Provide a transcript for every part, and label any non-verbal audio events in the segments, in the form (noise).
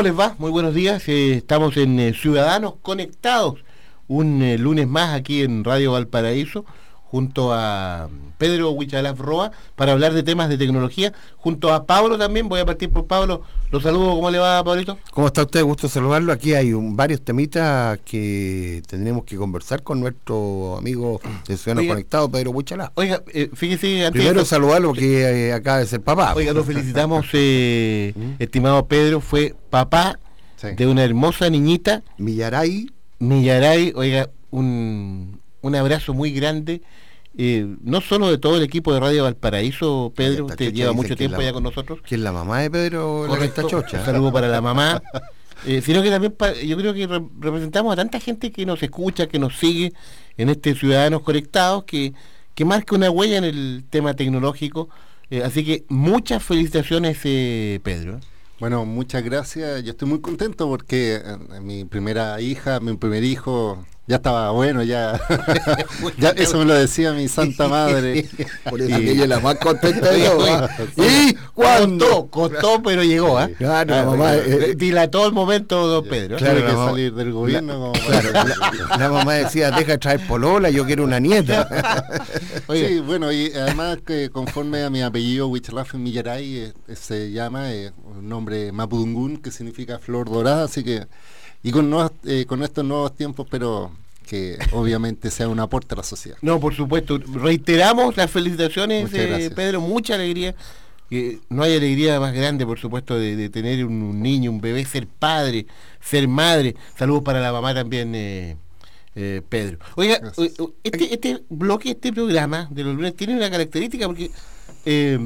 ¿Cómo les va? Muy buenos días. Eh, estamos en eh, Ciudadanos Conectados, un eh, lunes más aquí en Radio Valparaíso, junto a Pedro Huichalaf Roa, para hablar de temas de tecnología. Junto a Pablo también, voy a partir por Pablo. Los saludo, ¿cómo le va, Pablito? ¿Cómo está usted? Gusto saludarlo. Aquí hay varios temitas que tendremos que conversar con nuestro amigo de Ciudadanos Conectados, Pedro Huichalaf. Oiga, fíjese... Primero saludarlo que acaba de ser papá. Oiga, nos felicitamos, (laughs) ¿Mm? estimado Pedro, fue papá de una hermosa niñita. Millaray. Millaray, oiga, un, un abrazo muy grande. Eh, no solo de todo el equipo de Radio Valparaíso, Pedro, usted lleva mucho tiempo allá con nosotros. Que es la mamá de Pedro Correcto, Chocha. Un saludo para la mamá. (laughs) Eh, sino que también yo creo que representamos a tanta gente que nos escucha, que nos sigue en este Ciudadanos Conectados, que, que marca una huella en el tema tecnológico. Eh, así que muchas felicitaciones, Pedro. Bueno, muchas gracias. Yo estoy muy contento porque mi primera hija, mi primer hijo, ya estaba bueno, ya, (laughs) (laughs) ya eso me lo decía mi santa madre. (laughs) Por eso que ella la más contenta de ¿Y cuándo? Costó, pero llegó, ¿ah? Claro, la mamá, eh, dilató el momento, don Pedro. Claro, que salir del gobierno. La, mamá decía, deja de traer polola, yo quiero una nieta. sí, bueno, y además que conforme a mi apellido, Huichalaf Millaray, eh, se llama eh, un nombre mapudungún, que significa flor dorada, así que y con, eh, con estos nuevos tiempos, pero que obviamente sea un aporte a la sociedad. No, por supuesto. Reiteramos las felicitaciones, eh, Pedro, mucha alegría. no hay alegría más grande, por supuesto, de, tener un, niño, un bebé, ser padre, ser madre. Saludos para la mamá también, eh, Pedro. Oiga, este, este bloque, este programa de los lunes tiene una característica porque eh,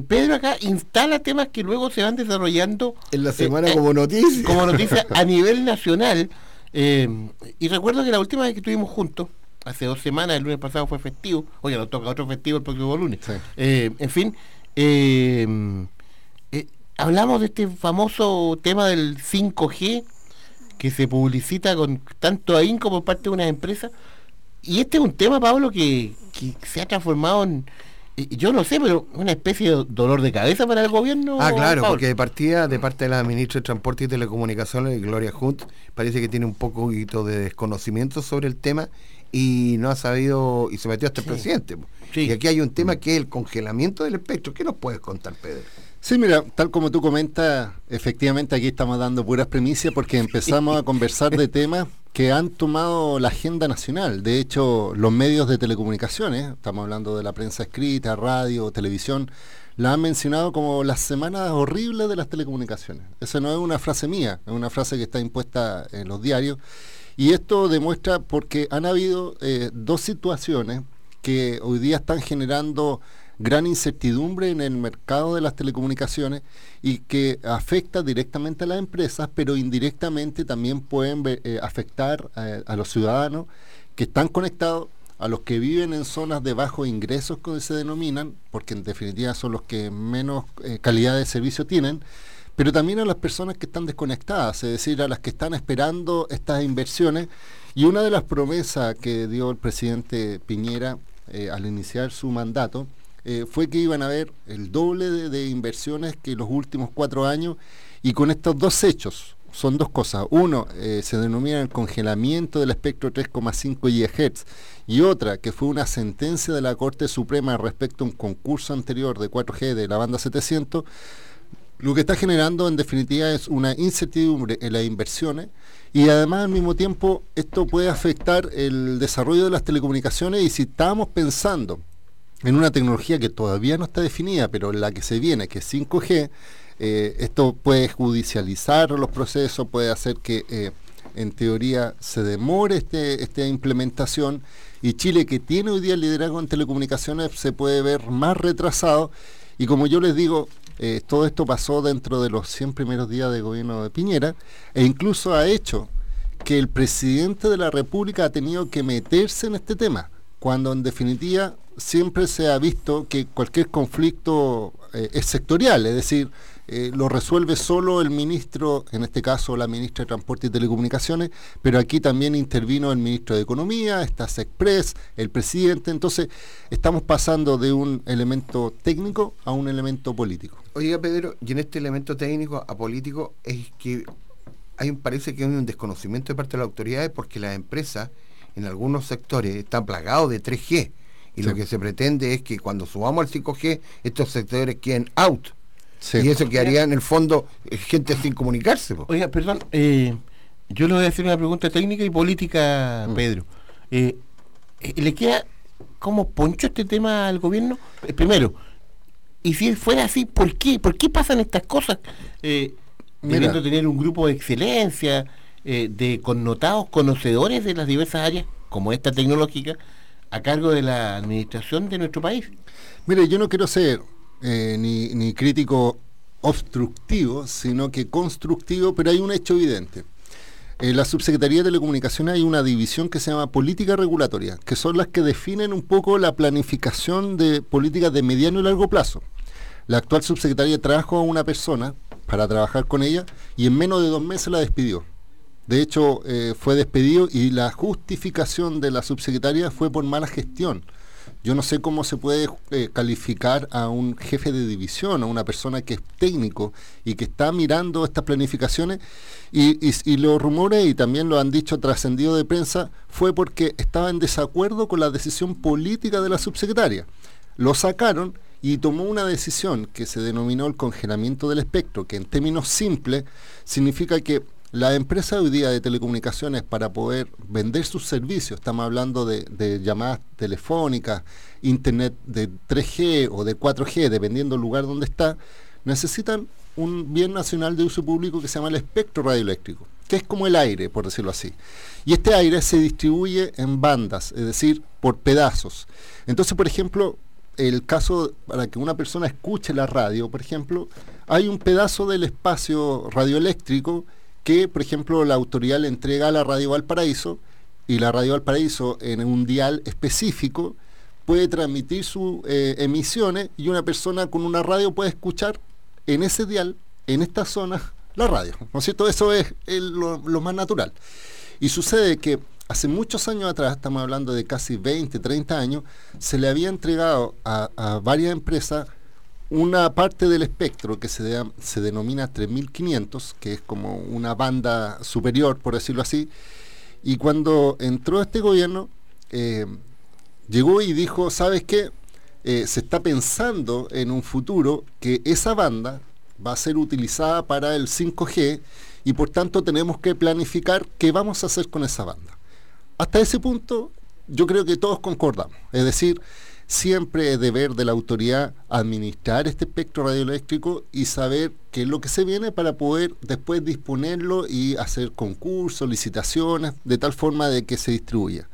Pedro acá instala temas que luego se van desarrollando en la eh, semana eh, como noticia. Como noticia a nivel nacional. (laughs) y recuerdo que la última vez que estuvimos juntos, hace dos semanas, el lunes pasado fue festivo, oye, nos toca otro festivo el próximo lunes. en fin, hablamos de este famoso tema del 5G que se publicita con tanto ahínco por parte de unas empresas. Y este es un tema, Pablo, que se ha transformado en yo no sé, pero una especie de dolor de cabeza para el gobierno. Ah, claro, porque de partida, de parte de la ministra de Transporte y Telecomunicaciones, Gloria Hunt, parece que tiene un poco de desconocimiento sobre el tema y no ha sabido, y se metió hasta el presidente. Y aquí hay un tema que es el congelamiento del espectro. ¿Qué nos puedes contar, Pedro? Sí, mira, tal como tú comentas, efectivamente aquí estamos dando puras premisas porque (laughs) empezamos a conversar de (laughs) temas que han tomado la agenda nacional. De hecho, los medios de telecomunicaciones, estamos hablando de la prensa escrita, radio, televisión, la han mencionado como las semanas horribles de las telecomunicaciones. Esa no es una frase mía, es una frase que está impuesta en los diarios. Y esto demuestra porque han habido eh, dos situaciones que hoy día están generando gran incertidumbre en el mercado de las telecomunicaciones y que afecta directamente a las empresas, pero indirectamente también pueden eh, afectar eh, a los ciudadanos que están conectados, a los que viven en zonas de bajos ingresos, como se denominan, porque en definitiva son los que menos eh, calidad de servicio tienen, pero también a las personas que están desconectadas, es decir, a las que están esperando estas inversiones. Y una de las promesas que dio el presidente Piñera al iniciar su mandato, eh, fue que iban a haber el doble de, inversiones que los últimos cuatro años. Y con estos dos hechos son dos cosas. Uno, eh, se denomina el congelamiento del espectro 3,5 GHz y otra, que fue una sentencia de la Corte Suprema respecto a un concurso anterior de 4G de la banda 700, lo que está generando en definitiva es una incertidumbre en las inversiones. Y además al mismo tiempo esto puede afectar el desarrollo de las telecomunicaciones. Y si estamos pensando en una tecnología que todavía no está definida, pero la que se viene, que es 5G, eh, esto puede judicializar los procesos, puede hacer que eh, en teoría se demore este, esta implementación y Chile, que tiene hoy día el liderazgo en telecomunicaciones, se puede ver más retrasado. Y como yo les digo, eh, todo esto pasó dentro de los 100 primeros días de gobierno de Piñera e incluso ha hecho que el presidente de la República ha tenido que meterse en este tema, cuando en definitiva siempre se ha visto que cualquier conflicto eh, es sectorial, es decir, eh, lo resuelve solo el ministro, en este caso la ministra de Transporte y Telecomunicaciones, pero aquí también intervino el ministro de Economía, está Express, el presidente, entonces estamos pasando de un elemento técnico a un elemento político. Oiga Pedro, y en este elemento técnico a político es que hay, parece que hay un desconocimiento de parte de las autoridades porque las empresas en algunos sectores están plagados de 3G y lo que se pretende es que cuando subamos al 5G estos sectores queden out y eso quedaría en el fondo eh, gente sin comunicarse. Oiga, perdón, eh, yo le voy a hacer una pregunta técnica y política, mm. Pedro. Eh, ¿Le queda como poncho este tema al gobierno? primero, y si fuera así, ¿por qué? ¿Por qué pasan estas cosas? Eh, tener un grupo de excelencia, de connotados conocedores de las diversas áreas, como esta tecnológica, a cargo de la administración de nuestro país. Mire, yo no quiero ser eh, ni, crítico obstructivo, sino que constructivo, pero hay un hecho evidente. En la Subsecretaría de Telecomunicaciones hay una división que se llama política regulatoria, que son las que definen un poco la planificación de políticas de mediano y largo plazo. La actual subsecretaria trajo a una persona para trabajar con ella y en menos de dos meses la despidió. De hecho, eh, fue despedido y la justificación de la subsecretaria fue por mala gestión. Yo no sé cómo se puede eh, calificar a un jefe de división, a una persona que es técnico y que está mirando estas planificaciones y, los rumores, y también lo han dicho trascendido de prensa, fue porque estaba en desacuerdo con la decisión política de la subsecretaria. Lo sacaron y tomó una decisión que se denominó el congelamiento del espectro, que en términos simples significa que la empresa hoy día de telecomunicaciones para poder vender sus servicios, estamos hablando de, llamadas telefónicas, internet de 3G o de 4G, dependiendo del lugar donde está, necesitan un bien nacional de uso público que se llama el espectro radioeléctrico, que es como el aire, por decirlo así. Y este aire se distribuye en bandas, es decir, por pedazos. Entonces, por ejemplo, el caso para que una persona escuche la radio, por ejemplo, hay un pedazo del espacio radioeléctrico que, por ejemplo, la autoridad le entrega a la Radio Valparaíso y la Radio Valparaíso en un dial específico puede transmitir sus eh, emisiones y una persona con una radio puede escuchar en ese dial, en esta zona, la radio. ¿No es cierto? Eso es lo, más natural. Y sucede que hace muchos años atrás, estamos hablando de casi 20, 30 años, se le había entregado a, a varias empresas una parte del espectro que se, se denomina 3500, que es como una banda superior, por decirlo así, y cuando entró este gobierno, eh, llegó y dijo, ¿sabes qué? Eh, se está pensando en un futuro que esa banda va a ser utilizada para el 5G y por tanto tenemos que planificar qué vamos a hacer con esa banda. Hasta ese punto yo creo que todos concordamos. Es decir, siempre es deber de la autoridad administrar este espectro radioeléctrico y saber qué es lo que se viene para poder después disponerlo y hacer concursos, licitaciones, de tal forma de que se distribuya.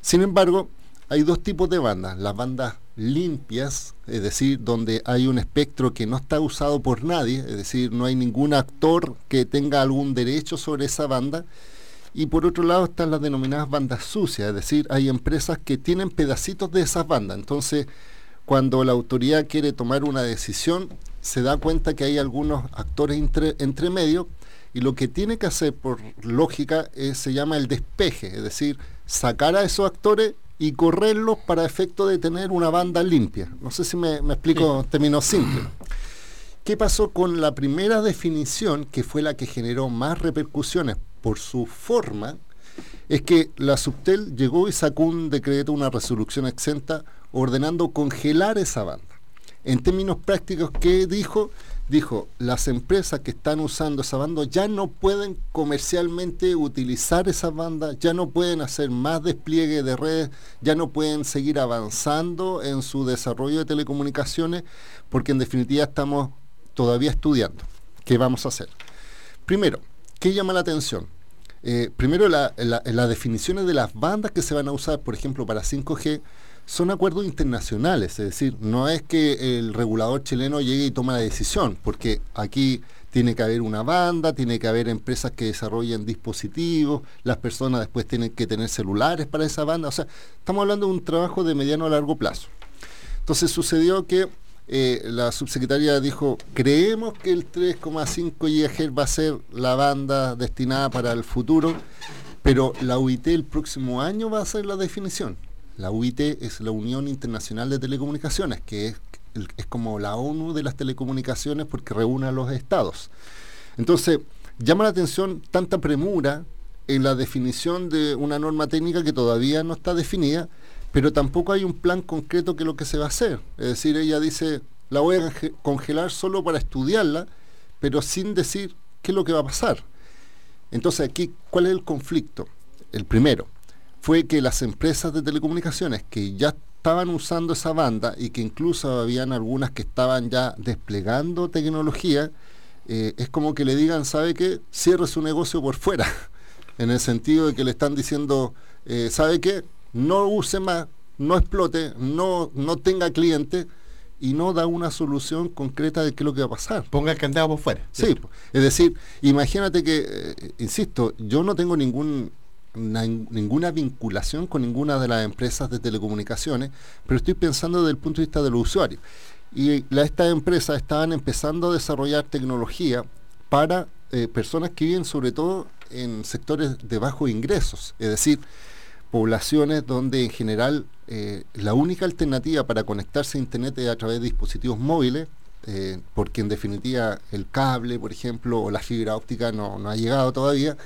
Sin embargo, hay dos tipos de bandas, las bandas limpias, es decir, donde hay un espectro que no está usado por nadie, es decir, no hay ningún actor que tenga algún derecho sobre esa banda, y por otro lado están las denominadas bandas sucias, es decir, hay empresas que tienen pedacitos de esas bandas. Entonces, cuando la autoridad quiere tomar una decisión, se da cuenta que hay algunos actores entre, medio y lo que tiene que hacer por lógica se llama el despeje, es decir, sacar a esos actores y correrlos para efecto de tener una banda limpia. No sé si me, explico en términos simples. ¿Qué pasó con la primera definición, que fue la que generó más repercusiones por su forma, es que la Subtel llegó y sacó un decreto, una resolución exenta, ordenando congelar esa banda. En términos prácticos, ¿qué dijo? Dijo, las empresas que están usando esa banda ya no pueden comercialmente utilizar esa banda, ya no pueden hacer más despliegue de redes, ya no pueden seguir avanzando en su desarrollo de telecomunicaciones, porque en definitiva estamos todavía estudiando. ¿Qué vamos a hacer? Primero, ¿Qué llama la atención? Eh, primero, las definiciones de las bandas que se van a usar, por ejemplo, para 5G, son acuerdos internacionales, es decir, no es que el regulador chileno llegue y tome la decisión, porque aquí tiene que haber una banda, tiene que haber empresas que desarrollen dispositivos, las personas después tienen que tener celulares para esa banda, o sea, estamos hablando de un trabajo de mediano a largo plazo. Entonces sucedió que eh, la subsecretaria dijo, creemos que el 3,5 GHz va a ser la banda destinada para el futuro, pero la UIT el próximo año va a ser la definición. La UIT es la Unión Internacional de Telecomunicaciones, que es, es como la ONU de las telecomunicaciones porque reúne a los estados. Entonces, llama la atención tanta premura en la definición de una norma técnica que todavía no está definida, pero tampoco hay un plan concreto que lo que se va a hacer. Es decir, ella dice, la voy a congelar solo para estudiarla, pero sin decir qué es lo que va a pasar. Entonces aquí, ¿cuál es el conflicto? El primero, fue que las empresas de telecomunicaciones que ya estaban usando esa banda y que incluso habían algunas que estaban ya desplegando tecnología, eh, es como que le digan, ¿sabe qué? Cierre su negocio por fuera, (laughs) en el sentido de que le están diciendo, eh, ¿sabe qué? No use más, no explote, no, no tenga clientes y no da una solución concreta de qué es lo que va a pasar. Ponga el candado por fuera. Sí, es decir, imagínate que, eh, insisto, yo no tengo ningún ninguna vinculación con ninguna de las empresas de telecomunicaciones, pero estoy pensando desde el punto de vista de los usuarios. Y estas empresas estaban empezando a desarrollar tecnología para eh, personas que viven sobre todo en sectores de bajos ingresos, es decir, poblaciones donde en general eh, la única alternativa para conectarse a Internet es a través de dispositivos móviles, eh, porque en definitiva el cable, por ejemplo, o la fibra óptica no, no ha llegado todavía.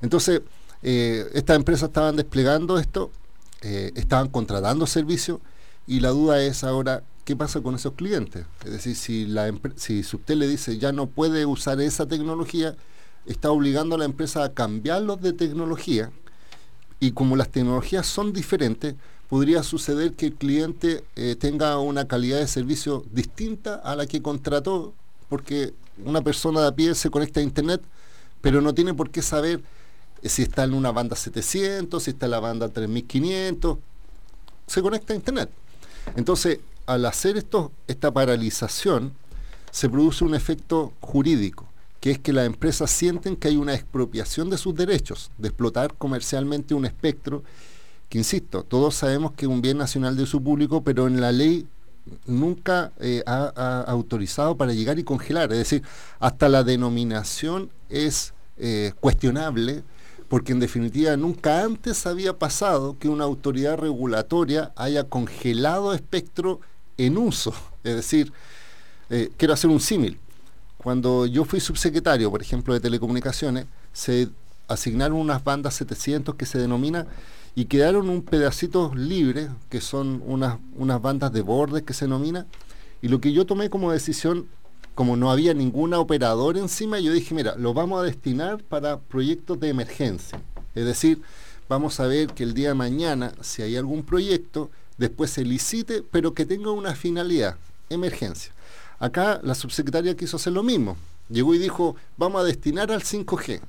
Entonces, eh, estas empresas estaban desplegando esto, estaban contratando servicios y la duda es ahora qué pasa con esos clientes. Es decir, si, la si usted le dice ya no puede usar esa tecnología, está obligando a la empresa a cambiarlos de tecnología y como las tecnologías son diferentes, podría suceder que el cliente eh, tenga una calidad de servicio distinta a la que contrató, porque una persona de a pie se conecta a Internet, pero no tiene por qué saber si está en una banda 700, si está en la banda 3500, se conecta a Internet. Entonces, al hacer esto, esta paralización, se produce un efecto jurídico, que es que las empresas sienten que hay una expropiación de sus derechos, de explotar comercialmente un espectro, que insisto, todos sabemos que es un bien nacional de su público, pero en la ley nunca eh, ha, autorizado para llegar y congelar. Es decir, hasta la denominación es eh, cuestionable porque en definitiva nunca antes había pasado que una autoridad regulatoria haya congelado espectro en uso. Es decir, eh, quiero hacer un símil. Cuando yo fui subsecretario, por ejemplo, de telecomunicaciones, se asignaron unas bandas 700 que se denomina y quedaron un pedacito libre, que son unas, unas bandas de bordes que se denomina, y lo que yo tomé como decisión como no había ninguna operador encima, yo dije, mira, lo vamos a destinar para proyectos de emergencia. Es decir, vamos a ver que el día de mañana, si hay algún proyecto, después se licite, pero que tenga una finalidad, emergencia. Acá la subsecretaria quiso hacer lo mismo. Llegó y dijo, vamos a destinar al 5G.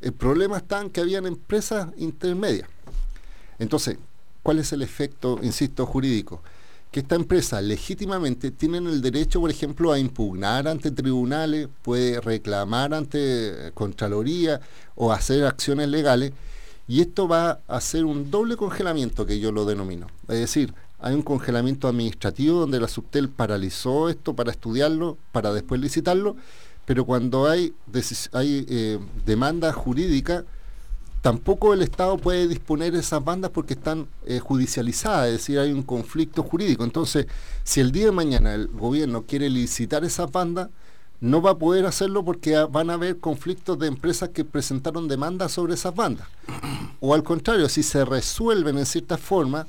El problema está en que habían empresas intermedias. Entonces, ¿cuál es el efecto, insisto, jurídico? que esta empresa legítimamente tienen el derecho, por ejemplo, a impugnar ante tribunales, puede reclamar ante Contraloría o hacer acciones legales, y esto va a ser un doble congelamiento que yo lo denomino. Es decir, hay un congelamiento administrativo donde la Subtel paralizó esto para estudiarlo, para después licitarlo, pero cuando hay, hay eh, demanda jurídica, tampoco el Estado puede disponer de esas bandas porque están eh, judicializadas, es decir, hay un conflicto jurídico. Entonces, si el día de mañana el gobierno quiere licitar esas bandas, no va a poder hacerlo porque van a haber conflictos de empresas que presentaron demandas sobre esas bandas. O al contrario, si se resuelven en cierta forma,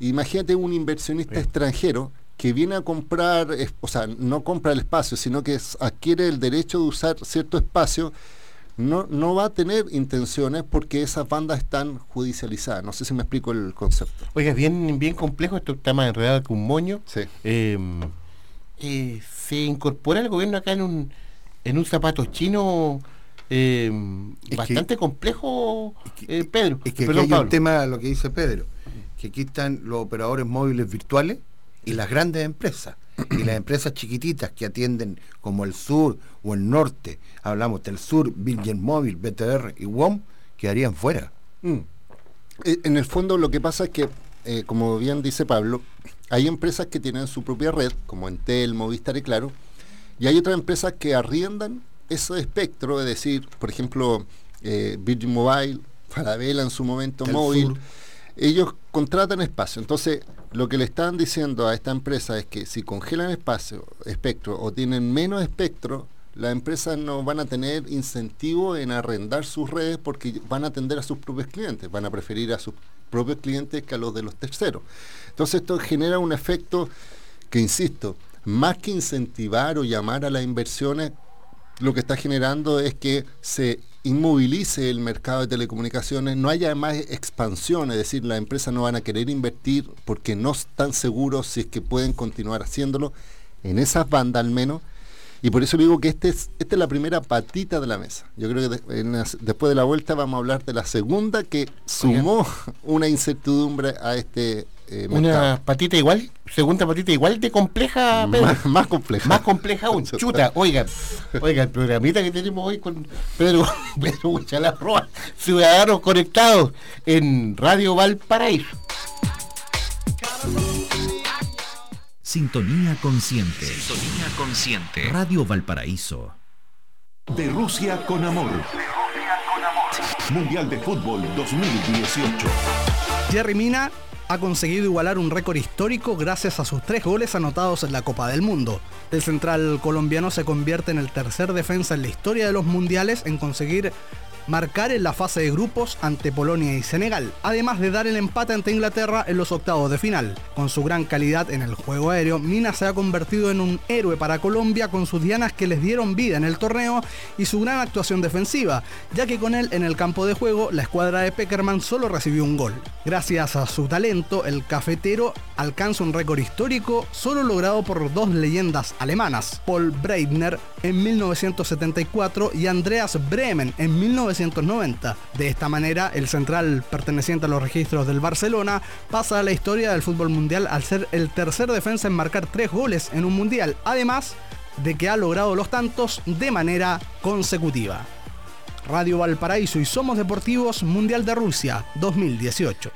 imagínate un inversionista extranjero que viene a comprar, o sea, no compra el espacio, sino que adquiere el derecho de usar cierto espacio no, no va a tener intenciones porque esas bandas están judicializadas. No sé si me explico el concepto. Oiga, es bien, bien complejo, esto está más enredado que un moño. Sí. Em, eh, se incorpora el gobierno acá en un, en un zapato chino em, bastante complejo, eh, Pedro. Es que hay un tema, lo que dice Pedro, que aquí están los operadores móviles virtuales y las grandes empresas. (clears throat) Y las empresas chiquititas que atienden como el sur o el norte, hablamos del sur, Virgin Móvil, BTR y WOM, quedarían fuera. Mm. Eh, en el fondo lo que pasa es que, eh, como bien dice Pablo, hay empresas que tienen su propia red, como Entel, Movistar y Claro, y hay otras empresas que arriendan ese espectro, es decir, por ejemplo, eh, Virgin Mobile, Falabella en su momento, móvil, ellos contratan espacio. Entonces, lo que le están diciendo a esta empresa es que si congelan espacio, espectro o tienen menos espectro, las empresas no van a tener incentivo en arrendar sus redes porque van a atender a sus propios clientes, van a preferir a sus propios clientes que a los de los terceros. Entonces esto genera un efecto que, insisto, más que incentivar o llamar a las inversiones, lo que está generando es que se inmovilice el mercado de telecomunicaciones, no haya más expansión, es decir, las empresas no van a querer invertir porque no están seguros si es que pueden continuar haciéndolo, en esas bandas al menos, y por eso digo que este es, esta es la primera patita de la mesa. Yo creo que después de la vuelta vamos a hablar de la segunda que sumó (laughs) una incertidumbre a este eh, una patita igual, segunda patita igual de compleja, Más, compleja. Más compleja aún. (laughs) Chuta, oiga, oiga, el programita que tenemos hoy con Pedro, (laughs) Pedro Roa, Ciudadanos Conectados en Radio Valparaíso. Sintonía consciente. Sintonía consciente. Radio Valparaíso. De Rusia con amor. Mundial de Fútbol 2018. Jerry Mina ha conseguido igualar un récord histórico gracias a sus tres goles anotados en la Copa del Mundo. El central colombiano se convierte en el tercer defensa en la historia de los mundiales en conseguir marcar en la fase de grupos ante Polonia y Senegal, además de dar el empate ante Inglaterra en los octavos de final. Con su gran calidad en el juego aéreo, Mina se ha convertido en un héroe para Colombia con sus dianas que les dieron vida en el torneo y su gran actuación defensiva, ya que con él en el campo de juego la escuadra de Peckerman solo recibió un gol. Gracias a su talento, el cafetero alcanza un récord histórico solo logrado por dos leyendas alemanas, Paul Breitner en 1974 y Andreas Bremen en 1990. De esta manera, el central perteneciente a los registros del Barcelona pasa a la historia del fútbol mundial al ser el tercer defensa en marcar tres goles en un mundial, además de que ha logrado los tantos de manera consecutiva. Radio Valparaíso y Somos Deportivos Mundial de Rusia 2018.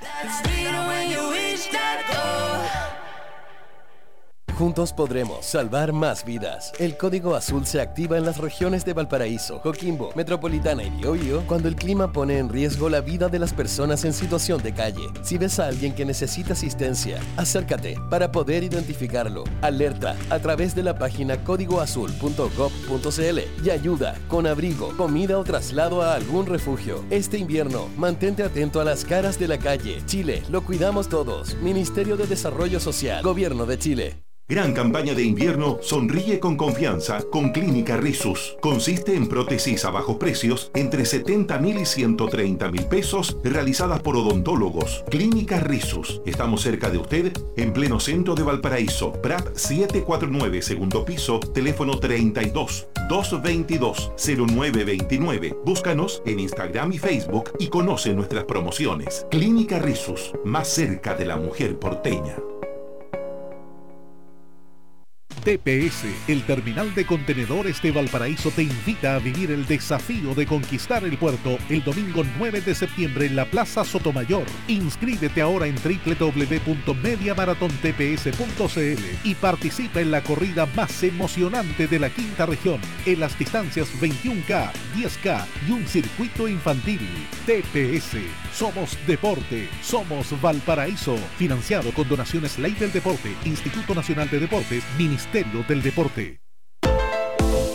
Juntos podremos salvar más vidas. El código azul se activa en las regiones de Valparaíso, Coquimbo, Metropolitana y Biobío cuando el clima pone en riesgo la vida de las personas en situación de calle. Si ves a alguien que necesita asistencia, acércate para poder identificarlo. Alerta a través de la página códigoazul.gov.cl y ayuda con abrigo, comida o traslado a algún refugio. Este invierno, mantente atento a las caras de la calle. Chile, lo cuidamos todos. Ministerio de Desarrollo Social, Gobierno de Chile. Gran campaña de invierno Sonríe con confianza con Clínica Risus. Consiste en prótesis a bajos precios entre 70 mil y 130 mil pesos realizadas por odontólogos. Clínica Risus. Estamos cerca de usted en pleno centro de Valparaíso. Prat 749 segundo piso, teléfono 32 222 0929. Búscanos en Instagram y Facebook y conoce nuestras promociones. Clínica Risus, más cerca de la mujer porteña. TPS, el terminal de contenedores de Valparaíso, te invita a vivir el desafío de conquistar el puerto el domingo 9 de septiembre en la Plaza Sotomayor. Inscríbete ahora en www.mediamaratontps.cl y participa en la corrida más emocionante de la quinta región, en las distancias 21K, 10K y un circuito infantil. TPS, somos deporte, somos Valparaíso, financiado con donaciones Ley del Deporte, Instituto Nacional de Deportes, Ministerio del Deporte.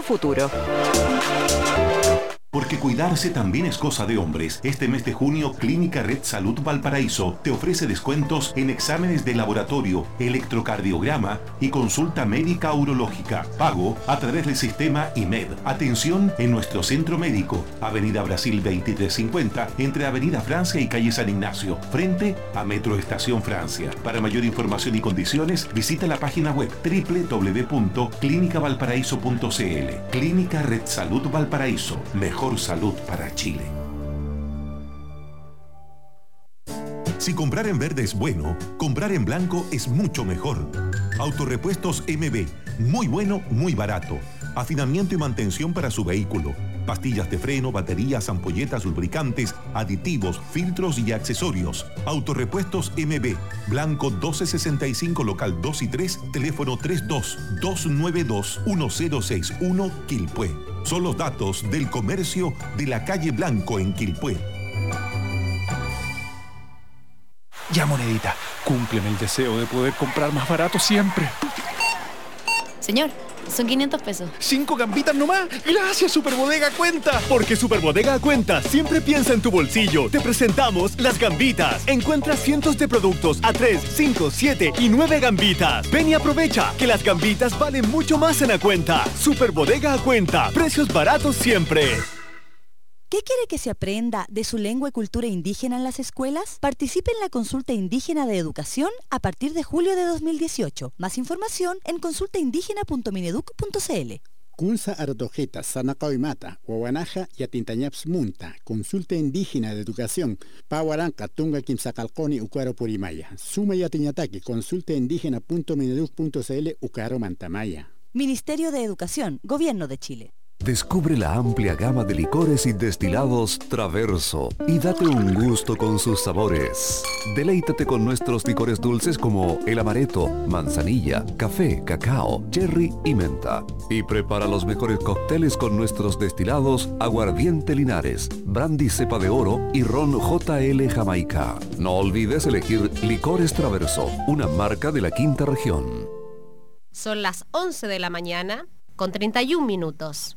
futuro. Porque cuidarse también es cosa de hombres. Este mes de junio, Clínica Red Salud Valparaíso te ofrece descuentos en exámenes de laboratorio, electrocardiograma y consulta médica urológica. Pago a través del sistema IMED. Atención en nuestro centro médico, Avenida Brasil 2350, entre Avenida Francia y Calle San Ignacio, frente a Metro Estación Francia. Para mayor información y condiciones, visita la página web www.clinicavalparaíso.cl. Clínica Red Salud Valparaíso. Salud para Chile. Si comprar en verde es bueno, comprar en blanco es mucho mejor. Autorepuestos MB, muy bueno, muy barato. Afinamiento y mantención para su vehículo. Pastillas de freno, baterías, ampolletas, lubricantes, aditivos, filtros y accesorios. Autorepuestos MB, Blanco 1265, local 2 y 3, teléfono 32 292 1061, Quilpué. Son los datos del comercio de la calle Blanco en Quilpué. Ya, monedita, cúmpleme el deseo de poder comprar más barato siempre. Señor, son 500 pesos. ¿Cinco gambitas nomás? Gracias, Superbodega Cuenta. Porque Superbodega Cuenta siempre piensa en tu bolsillo. Te presentamos las gambitas. Encuentras cientos de productos a 3, 5, 7 y 9 gambitas. Ven y aprovecha que las gambitas valen mucho más en la cuenta. Superbodega Cuenta. Precios baratos siempre. ¿Qué quiere que se aprenda de su lengua y cultura indígena en las escuelas? Participe en la consulta indígena de educación a partir de julio de 2018. Más información en consultaindígena.mineduc.cl. Kunsa Artojeta, Sanakaoimata, Huahuanaja y Atintañaps Munta, Consulta Indígena de Educación, Pahuaranca, Tunga Kimsacalconi, Ucaro Purimaya, Suma y Atiñataki, Consulta Indígena.mineduc.cl, Ucaro Mantamaya. Ministerio de Educación, Gobierno de Chile. Descubre la amplia gama de licores y destilados Traverso y date un gusto con sus sabores. Deleítate con nuestros licores dulces como el amaretto, manzanilla, café, cacao, cherry y menta. Y prepara los mejores cócteles con nuestros destilados Aguardiente Linares, Brandy Cepa de Oro y Ron JL Jamaica. No olvides elegir Licores Traverso, una marca de la quinta región. Son las 11 de la mañana con 31 minutos.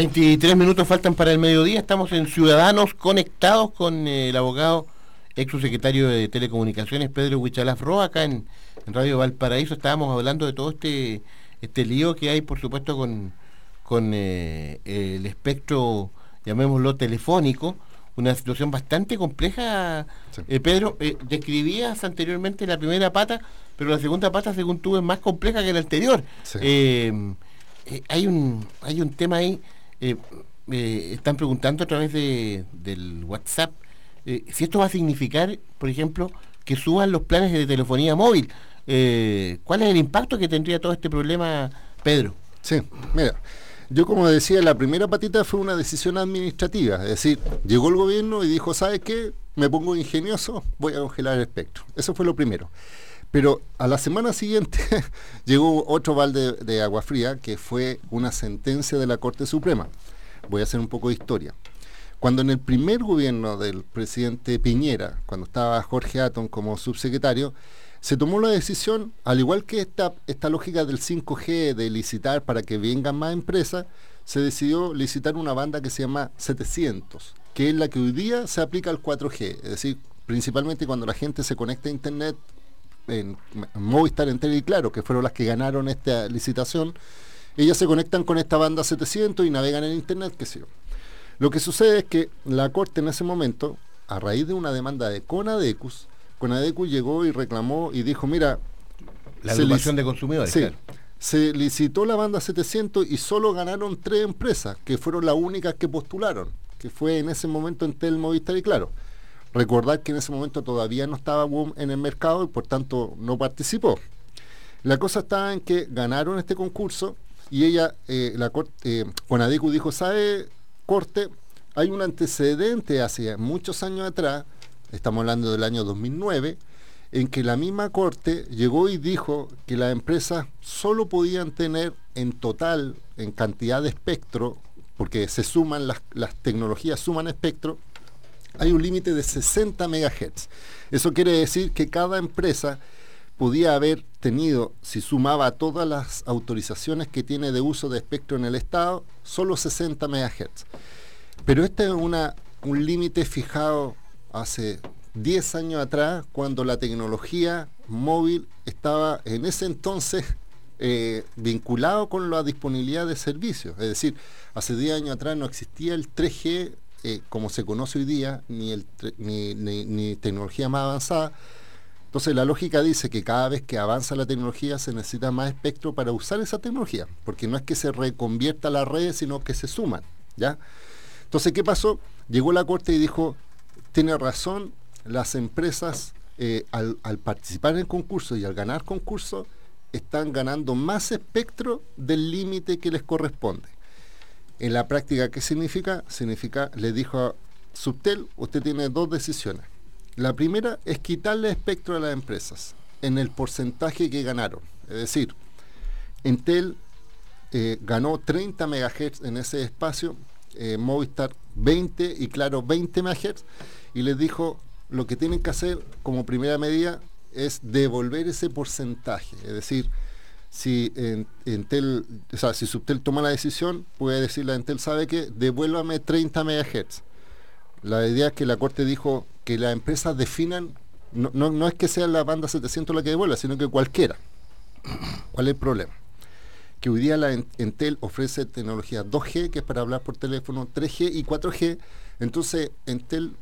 23 minutos faltan para el mediodía. Estamos en Ciudadanos Conectados con el abogado ex secretario de Telecomunicaciones, Pedro Huichalaf Roa, acá en, Radio Valparaíso. Estábamos hablando de todo este, este lío que hay, por supuesto, con, con eh, el espectro, llamémoslo telefónico. Una situación bastante compleja. Eh, Pedro, eh, describías anteriormente la primera pata, pero la segunda pata, según tú, es más compleja que la anterior. hay, un, hay un tema ahí eh, eh, están preguntando a través de, del WhatsApp eh, si esto va a significar, por ejemplo, que suban los planes de telefonía móvil. ¿Cuál es el impacto que tendría todo este problema, Pedro? Sí, mira. Yo como decía, la primera patita fue una decisión administrativa, es decir, llegó el gobierno y dijo, ¿sabes qué? Me pongo ingenioso, voy a congelar el espectro. Eso fue lo primero. Pero a la semana siguiente (laughs) llegó otro balde de agua fría que fue una sentencia de la Corte Suprema. Voy a hacer un poco de historia. Cuando en el primer gobierno del presidente Piñera, cuando estaba Jorge Aton como subsecretario, se tomó la decisión, al igual que esta, esta lógica del 5G de licitar para que vengan más empresas, se decidió licitar una banda que se llama 700, que es la que hoy día se aplica al 4G, es decir, principalmente cuando la gente se conecta a Internet en Movistar, Entel y Claro, que fueron las que ganaron esta licitación, ellas se conectan con esta banda 700 y navegan en Internet, qué sé yo. Lo que sucede es que la Corte en ese momento, a raíz de una demanda de Conadecus, Conadecus llegó y reclamó y dijo, mira... La agrupación de consumidores. Sí, se licitó la banda 700 y solo ganaron tres empresas, que fueron las únicas que postularon, que fue en ese momento Entel, Movistar y Claro. Recordar que en ese momento todavía no estaba WOM en el mercado y por tanto no participó. La cosa está en que ganaron este concurso y ella, eh, la eh, Conadecu dijo, ¿sabe, Corte? Hay un antecedente hace muchos años atrás, estamos hablando del año 2009, en que la misma Corte llegó y dijo que las empresas solo podían tener en total, en cantidad de espectro, porque se suman las, las tecnologías, suman espectro, hay un límite de 60 MHz. Eso quiere decir que cada empresa podía haber tenido, si sumaba todas las autorizaciones que tiene de uso de espectro en el Estado, solo 60 MHz. Pero este es una, un límite fijado hace 10 años atrás, cuando la tecnología móvil estaba en ese entonces eh, vinculado con la disponibilidad de servicios. Es decir, hace 10 años atrás no existía el 3G eh, como se conoce hoy día, ni, ni, tecnología más avanzada. Entonces la lógica dice que cada vez que avanza la tecnología se necesita más espectro para usar esa tecnología, porque no es que se reconvierta la red, sino que se suman. ¿ya? Entonces, ¿qué pasó? Llegó la Corte y dijo, tiene razón, las empresas eh, al, al, participar en el concurso y al ganar concurso, están ganando más espectro del límite que les corresponde. En la práctica, ¿qué significa? Significa, le dijo a Subtel, usted tiene dos decisiones. La primera es quitarle espectro a las empresas en el porcentaje que ganaron. Es decir, Entel eh, ganó 30 MHz en ese espacio, eh, Movistar 20 y claro 20 MHz, y les dijo lo que tienen que hacer como primera medida es devolver ese porcentaje. Es decir, si Entel, o sea, si Subtel toma la decisión, puede decirle a Entel, ¿sabe que Devuélvame 30 MHz. La idea es que la Corte dijo que las empresas definan, no, no, es que sea la banda 700 la que devuelva, sino que cualquiera. ¿Cuál es el problema? Que hoy día la Entel ofrece tecnología 2G, que es para hablar por teléfono, 3G y 4G. Entonces, Entel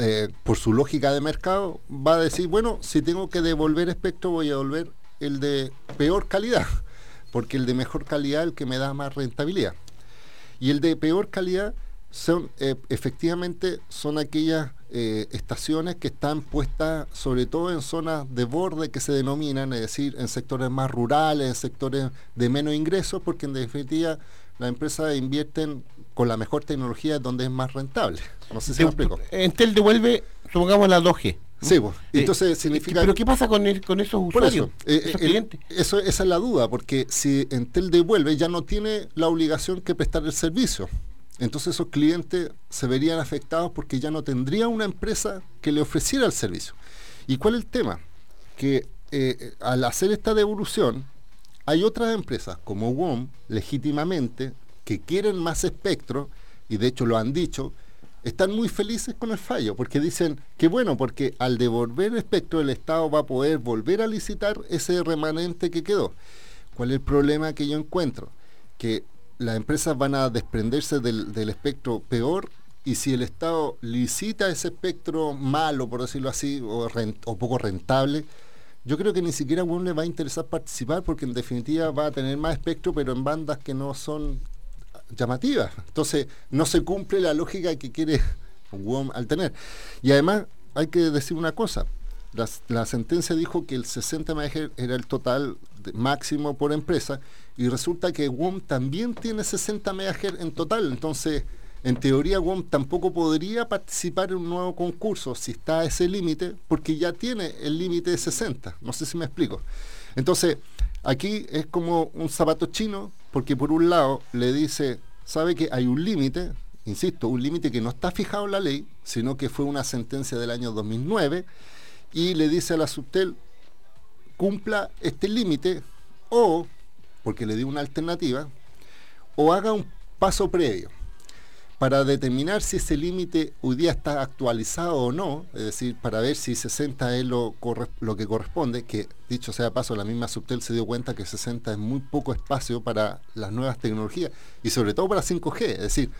eh, por su lógica de mercado, va a decir, bueno, si tengo que devolver espectro, voy a devolver el de peor calidad, porque el de mejor calidad es el que me da más rentabilidad. Y el de peor calidad son eh, efectivamente son aquellas eh, estaciones que están puestas sobre todo en zonas de borde que se denominan, es decir, en sectores más rurales, en sectores de menos ingresos, porque en definitiva las empresas invierten con la mejor tecnología donde es más rentable. No sé si me explico. Entel devuelve, supongamos la 2G. Sí, pues. entonces significa... ¿Pero qué pasa con, con esos usuarios, eh, esos clientes? Eso, esa es la duda, porque si Entel devuelve, ya no tiene la obligación que prestar el servicio. Entonces esos clientes se verían afectados porque ya no tendría una empresa que le ofreciera el servicio. ¿Y cuál es el tema? Que eh, al hacer esta devolución, hay otras empresas como WOM, legítimamente, que quieren más espectro, y de hecho lo han dicho, están muy felices con el fallo, porque dicen que bueno, porque al devolver espectro el Estado va a poder volver a licitar ese remanente que quedó. ¿Cuál es el problema que yo encuentro? Que las empresas van a desprenderse del, espectro peor y si el Estado licita ese espectro malo, por decirlo así, o, o poco rentable, yo creo que ni siquiera a WOM le va a interesar participar porque en definitiva va a tener más espectro, pero en bandas que no son llamativas. Entonces, no se cumple la lógica que quiere WOM al tener. Y además, hay que decir una cosa. La, sentencia dijo que el 60 MHz era el total máximo por empresa y resulta que WOM también tiene 60 MHz en total. Entonces, en teoría, WOM tampoco podría participar en un nuevo concurso si está a ese límite, porque ya tiene el límite de 60. No sé si me explico. Entonces, aquí es como un zapato chino, porque por un lado le dice, sabe que hay un límite, insisto, un límite que no está fijado en la ley, sino que fue una sentencia del año 2009, y le dice a la Subtel, cumpla este límite, o, porque le dio una alternativa, o haga un paso previo para determinar si ese límite hoy día está actualizado o no, es decir, para ver si 60 es lo, lo que corresponde, que dicho sea paso, la misma Subtel se dio cuenta que 60 es muy poco espacio para las nuevas tecnologías y sobre todo para 5G, es decir,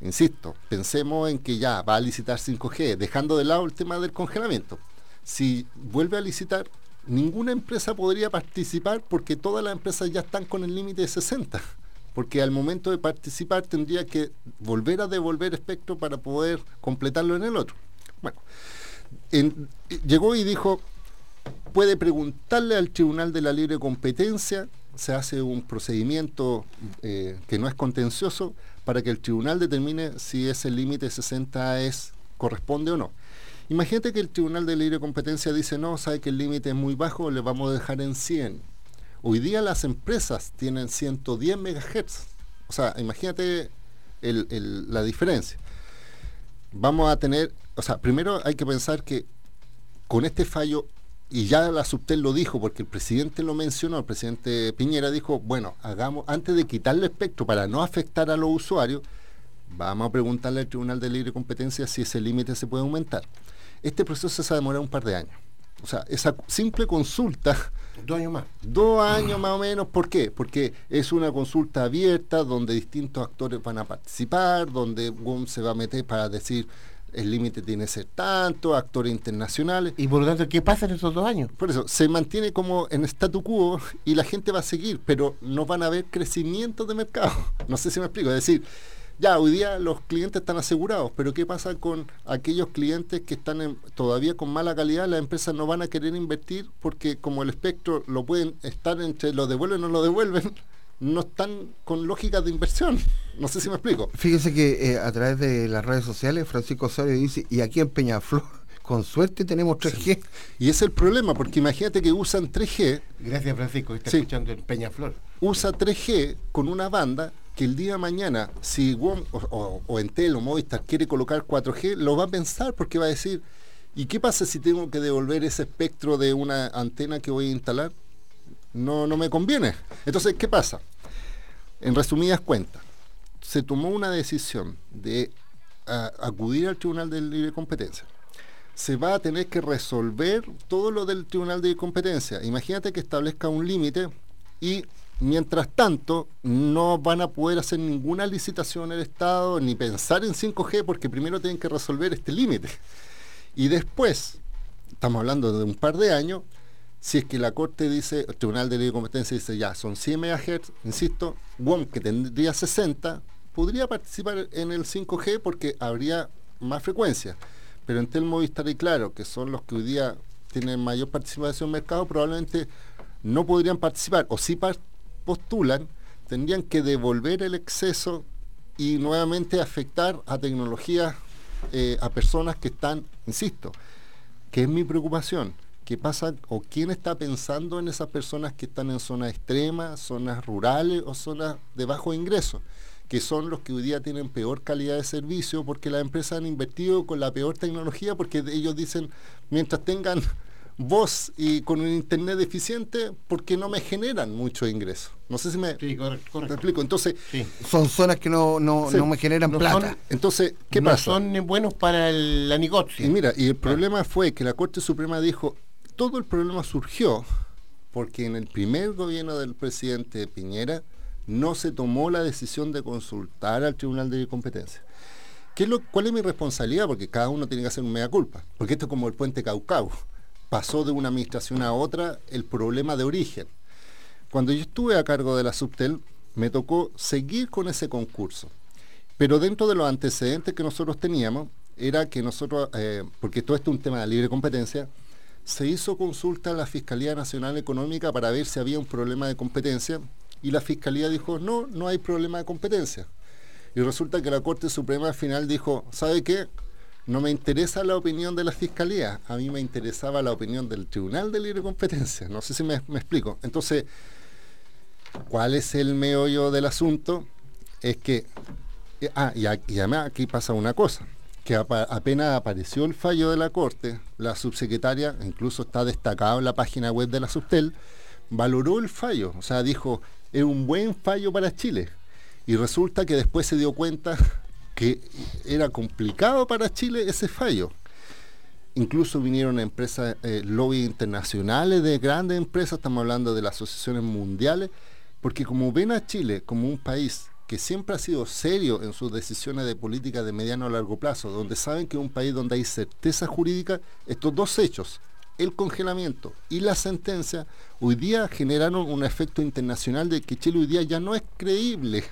insisto, pensemos en que ya va a licitar 5G, dejando de lado el tema del congelamiento. Si vuelve a licitar, ninguna empresa podría participar porque todas las empresas ya están con el límite de 60 porque al momento de participar tendría que volver a devolver espectro para poder completarlo en el otro. Bueno, llegó y dijo, puede preguntarle al Tribunal de la Libre Competencia, se hace un procedimiento eh, que no es contencioso para que el tribunal determine si ese límite 60 es corresponde o no. Imagínate que el Tribunal de Libre Competencia dice, no, sabe que el límite es muy bajo, le vamos a dejar en 100 Hoy día las empresas tienen 110 MHz. O sea, imagínate la diferencia. Vamos a tener, o sea, primero hay que pensar que con este fallo, y ya la Subtel lo dijo, porque el presidente lo mencionó, el presidente Piñera dijo, bueno, hagamos, antes de quitarle espectro para no afectar a los usuarios, vamos a preguntarle al Tribunal de Libre Competencia si ese límite se puede aumentar. Este proceso se va a demorar un par de años. O sea, esa simple consulta Dos años más. Dos años más o menos. ¿Por qué? Porque es una consulta abierta donde distintos actores van a participar, donde WOM se va a meter para decir el límite tiene que ser tanto, actores internacionales. Y por lo tanto, ¿qué pasa en esos dos años? Por eso, se mantiene como en statu quo y la gente va a seguir, pero no van a haber crecimiento de mercado. (laughs) No sé si me explico. Es decir, ya hoy día los clientes están asegurados, pero ¿qué pasa con aquellos clientes que están todavía con mala calidad? Las empresas no van a querer invertir porque como el espectro lo pueden estar entre lo devuelven o no lo devuelven, no están con lógica de inversión. No sé si me explico. Fíjese que eh, a través de las redes sociales Francisco Osorio dice, y aquí en Peñaflor (laughs) con suerte tenemos 3G. Y es el problema, porque imagínate que usan 3G. Gracias Francisco, está escuchando en Peñaflor. Usa 3G con una banda que el día de mañana, si WOM o, o, Entel o Movistar quiere colocar 4G, lo va a pensar porque va a decir, ¿y qué pasa si tengo que devolver ese espectro de una antena que voy a instalar? No, no me conviene. Entonces, ¿qué pasa? En resumidas cuentas, se tomó una decisión de acudir al Tribunal de Libre Competencia. Se va a tener que resolver todo lo del Tribunal de Competencia. Imagínate que establezca un límite y Mientras tanto, no van a poder hacer ninguna licitación en el Estado ni pensar en 5G porque primero tienen que resolver este límite. Y después, estamos hablando de un par de años, si es que la Corte dice, el Tribunal de Ley de Competencia dice ya, son 100 MHz, insisto, WOM que tendría 60, podría participar en el 5G porque habría más frecuencia. Pero en Telmovistar y Claro, que son los que hoy día tienen mayor participación en el mercado, probablemente no podrían participar, o sí participar postulan tendrían que devolver el exceso y nuevamente afectar a tecnologías, eh, a personas que están, insisto, que es mi preocupación, qué pasa o quién está pensando en esas personas que están en zonas extremas, zonas rurales o zonas de bajo ingreso, que son los que hoy día tienen peor calidad de servicio porque las empresas han invertido con la peor tecnología porque ellos dicen, mientras tengan voz y con un internet deficiente porque no me generan mucho ingreso. No sé si me, explico. Entonces, son zonas que no, no, me generan plata. entonces, ¿qué pasa? Son buenos para la negocio. Y mira, y el problema fue que la Corte Suprema dijo, todo el problema surgió porque en el primer gobierno del presidente Piñera no se tomó la decisión de consultar al Tribunal de Competencia. ¿Qué es lo, ¿Cuál es mi responsabilidad? Porque cada uno tiene que hacer un mea culpa. Porque esto es como el puente Caucao. Pasó de una administración a otra el problema de origen. Cuando yo estuve a cargo de la Subtel, me tocó seguir con ese concurso. Pero dentro de los antecedentes que nosotros teníamos, era que nosotros, eh, porque todo esto es un tema de libre competencia, se hizo consulta a la Fiscalía Nacional Económica para ver si había un problema de competencia y la Fiscalía dijo, no, no hay problema de competencia. Y resulta que la Corte Suprema al final dijo, ¿sabe qué? No me interesa la opinión de la Fiscalía, a mí me interesaba la opinión del Tribunal de Libre Competencia. No sé si me, explico. Entonces, ¿cuál es el meollo del asunto? Es que, eh, ah, y, además aquí pasa una cosa que apenas apareció el fallo de la Corte, la subsecretaria, incluso está destacado en la página web de la Subtel, valoró el fallo, o sea, dijo, es un buen fallo para Chile. Y resulta que después se dio cuenta que era complicado para Chile ese fallo. Incluso vinieron empresas, eh, lobby internacionales de grandes empresas, estamos hablando de las asociaciones mundiales, porque como ven a Chile como un país que siempre ha sido serio en sus decisiones de política de mediano a largo plazo, donde saben que es un país donde hay certeza jurídica, estos dos hechos, el congelamiento y la sentencia, hoy día generaron un efecto internacional de que Chile hoy día ya no es creíble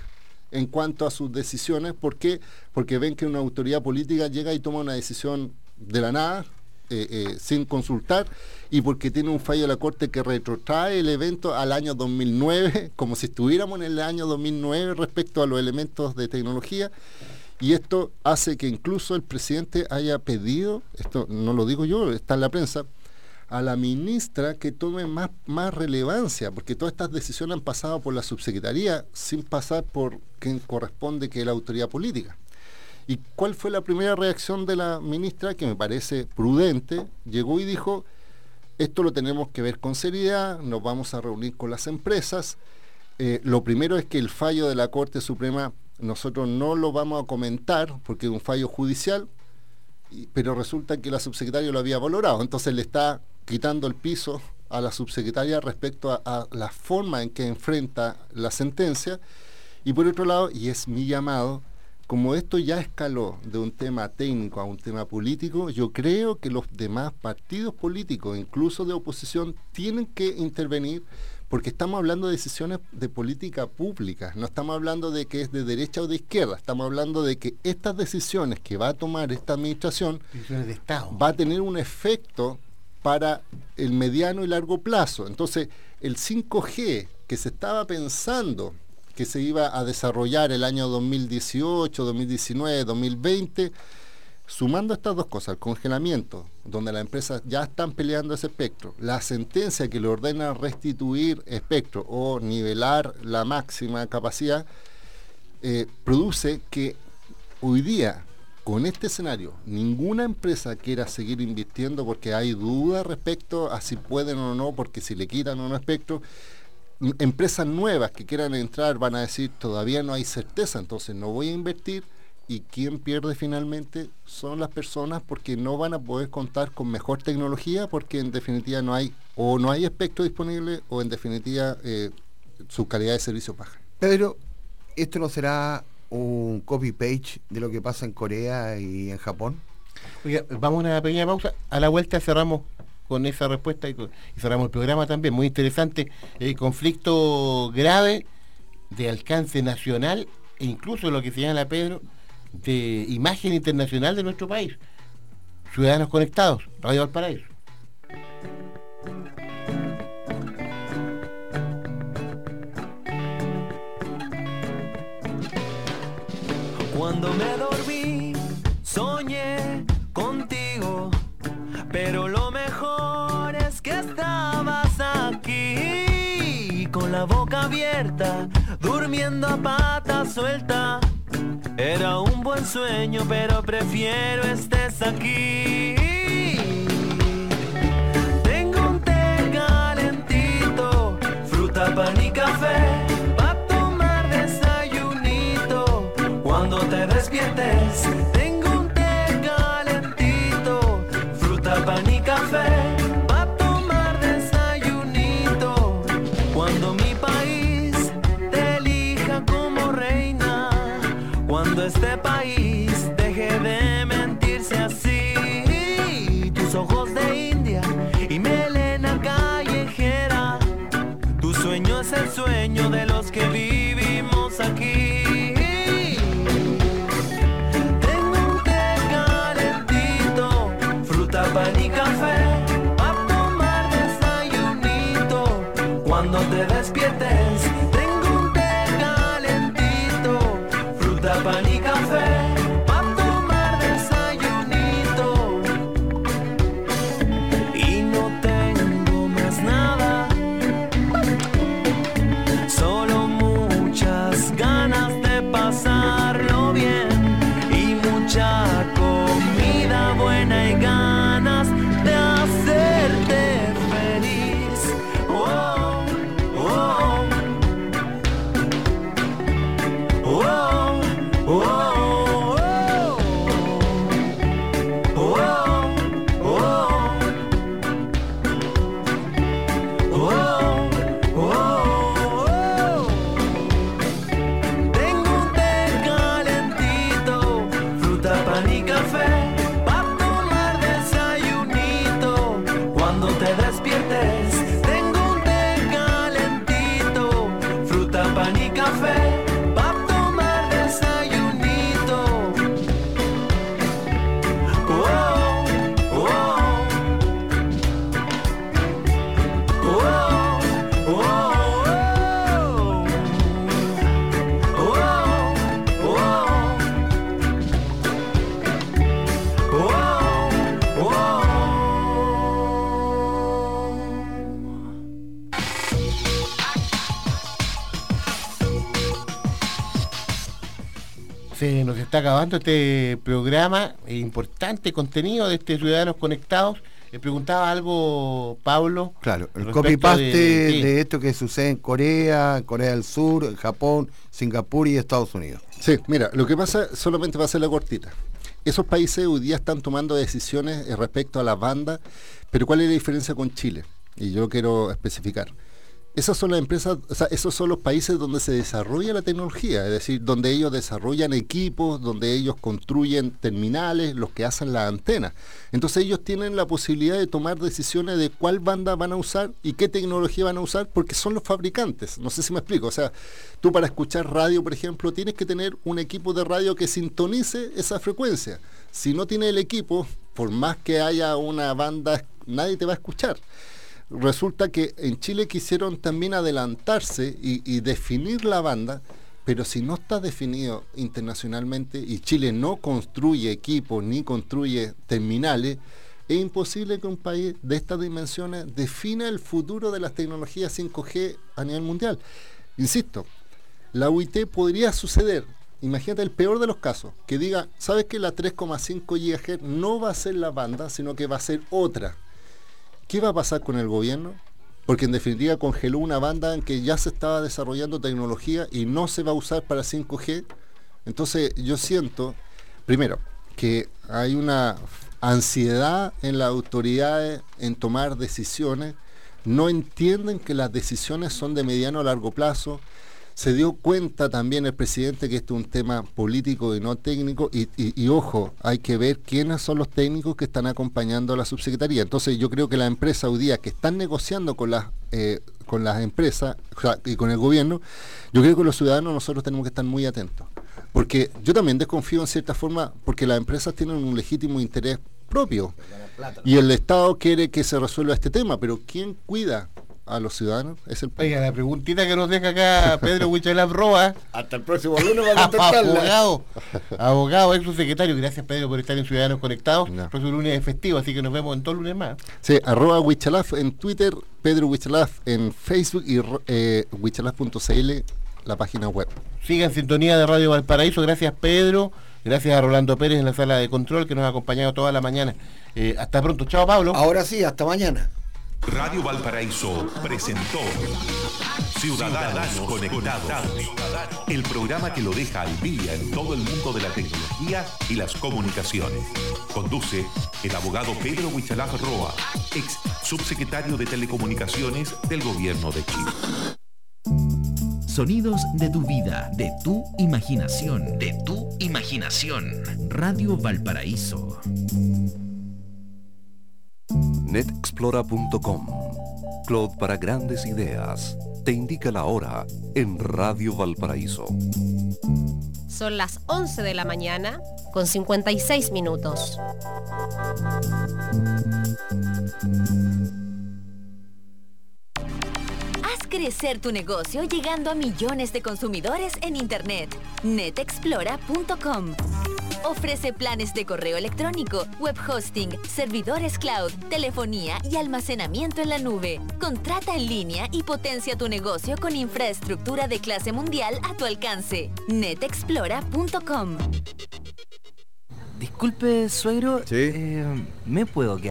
en cuanto a sus decisiones. ¿Por qué? Porque ven que una autoridad política llega y toma una decisión de la nada, eh, eh, sin consultar y porque tiene un fallo de la Corte que retrotrae el evento al año 2009, (laughs) como si estuviéramos en el año 2009 respecto a los elementos de tecnología. Y esto hace que incluso el presidente haya pedido, esto no lo digo yo, está en la prensa, a la ministra que tome más, más relevancia, porque todas estas decisiones han pasado por la subsecretaría sin pasar por quien corresponde, que es la autoridad política. ¿Y cuál fue la primera reacción de la ministra, que me parece prudente? Llegó y dijo, esto lo tenemos que ver con seriedad, nos vamos a reunir con las empresas. Eh, lo primero es que el fallo de la Corte Suprema nosotros no lo vamos a comentar porque es un fallo judicial, pero resulta que la subsecretaria lo había valorado, entonces le está quitando el piso a la subsecretaria respecto a, a la forma en que enfrenta la sentencia. Y por otro lado, y es mi llamado, como esto ya escaló de un tema técnico a un tema político, yo creo que los demás partidos políticos, incluso de oposición, tienen que intervenir porque estamos hablando de decisiones de política pública, no estamos hablando de que es de derecha o de izquierda, estamos hablando de que estas decisiones que va a tomar esta administración va a tener un efecto para el mediano y largo plazo. Entonces, el 5G que se estaba pensando que se iba a desarrollar el año 2018, 2019, 2020, sumando estas dos cosas, el congelamiento, donde las empresas ya están peleando ese espectro, la sentencia que le ordena restituir espectro o nivelar la máxima capacidad, eh, produce que hoy día, con este escenario, ninguna empresa quiera seguir invirtiendo porque hay dudas respecto a si pueden o no, porque si le quitan o no espectro, empresas nuevas que quieran entrar van a decir todavía no hay certeza, entonces no voy a invertir y quien pierde finalmente son las personas porque no van a poder contar con mejor tecnología porque en definitiva no hay o no hay espectro disponible o en definitiva eh, su calidad de servicio baja. Pedro, ¿esto no será un copy-page de lo que pasa en Corea y en Japón? vamos a una pequeña pausa. A la vuelta cerramos con esa respuesta y, cerramos el programa también. Muy interesante, el conflicto grave de alcance nacional e incluso lo que señala Pedro, de imagen internacional de nuestro país. Ciudadanos conectados, Radio Valparaíso. despierta, durmiendo a pata suelta. Era un buen sueño, pero prefiero estés aquí. Tengo un té calentito, fruta, pan y café. Pa' tomar desayunito cuando te despiertes. Cuando este está acabando este programa, importante contenido de este Ciudadanos Conectados. Le preguntaba algo, Pablo. Claro, el copy-paste de, sí. esto que sucede en Corea, Corea del Sur, Japón, Singapur y Estados Unidos. Sí, mira, lo que pasa solamente va a ser la cortita. Esos países hoy día están tomando decisiones eh, respecto a las bandas, pero ¿cuál es la diferencia con Chile? Y yo quiero especificar. Esas son las empresas, o sea, esos son los países donde se desarrolla la tecnología, es decir, donde ellos desarrollan equipos, donde ellos construyen terminales, los que hacen las antenas. Entonces ellos tienen la posibilidad de tomar decisiones de cuál banda van a usar y qué tecnología van a usar, porque son los fabricantes. No sé si me explico. O sea, tú para escuchar radio, por ejemplo, tienes que tener un equipo de radio que sintonice esa frecuencia. Si no tiene el equipo, por más que haya una banda, nadie te va a escuchar resulta que en Chile quisieron también adelantarse y, definir la banda, pero si no está definido internacionalmente y Chile no construye equipos ni construye terminales, es imposible que un país de estas dimensiones defina el futuro de las tecnologías 5G a nivel mundial. Insisto, la UIT podría suceder. Imagínate el peor de los casos, que diga, ¿sabes que la 3,5 GHz no va a ser la banda, sino que va a ser otra? ¿Qué va a pasar con el gobierno? Porque en definitiva congeló una banda en que ya se estaba desarrollando tecnología y no se va a usar para 5G. Entonces yo siento, primero, que hay una ansiedad en las autoridades en tomar decisiones, no entienden que las decisiones son de mediano a largo plazo. Se dio cuenta también el presidente que esto es un tema político y no técnico. Y, y, y, ojo, hay que ver quiénes son los técnicos que están acompañando a la subsecretaría. Entonces yo creo que las empresas hoy día que están negociando con las, eh, con las empresas o sea, y con el gobierno, yo creo que los ciudadanos nosotros tenemos que estar muy atentos. Porque yo también desconfío en cierta forma porque las empresas tienen un legítimo interés propio. Y el Estado quiere que se resuelva este tema, pero ¿quién cuida a los ciudadanos? Es el Oiga, la preguntita que nos deja acá Pedro Huichelab Roa. (laughs) Hasta el próximo lunes va a contestarla. abogado, abogado, ex subsecretario. Gracias Pedro por estar en Ciudadanos Conectados. No. El próximo lunes es festivo, así que nos vemos en todo lunes más. Sí, arroba Huichalaf en Twitter, Pedro Huichalaf en Facebook y eh, huichalaf.cl la página web. Siga en sintonía de Radio Valparaíso. Gracias Pedro. Gracias a Rolando Pérez en la sala de control que nos ha acompañado toda la mañana. Eh, hasta pronto. Chao, Pablo. Ahora sí, hasta mañana. Radio Valparaíso presentó Ciudadanos, Conectados. El programa que lo deja al día en todo el mundo de la tecnología y las comunicaciones. Conduce el abogado Pedro Huichalaf Roa, ex subsecretario de Telecomunicaciones del Gobierno de Chile. Sonidos de tu vida, de tu imaginación, de tu imaginación. Radio Valparaíso. netexplora.com Cloud para grandes ideas. Te indica la hora en Radio Valparaíso. Son las 11 de la mañana con 56 minutos. Crecer tu negocio llegando a millones de consumidores en Internet. netexplora.com Ofrece planes de correo electrónico, web hosting, servidores cloud, telefonía y almacenamiento en la nube. Contrata en línea y potencia tu negocio con infraestructura de clase mundial a tu alcance. netexplora.com Disculpe, suegro, ¿Sí? eh, ¿me puedo quedar?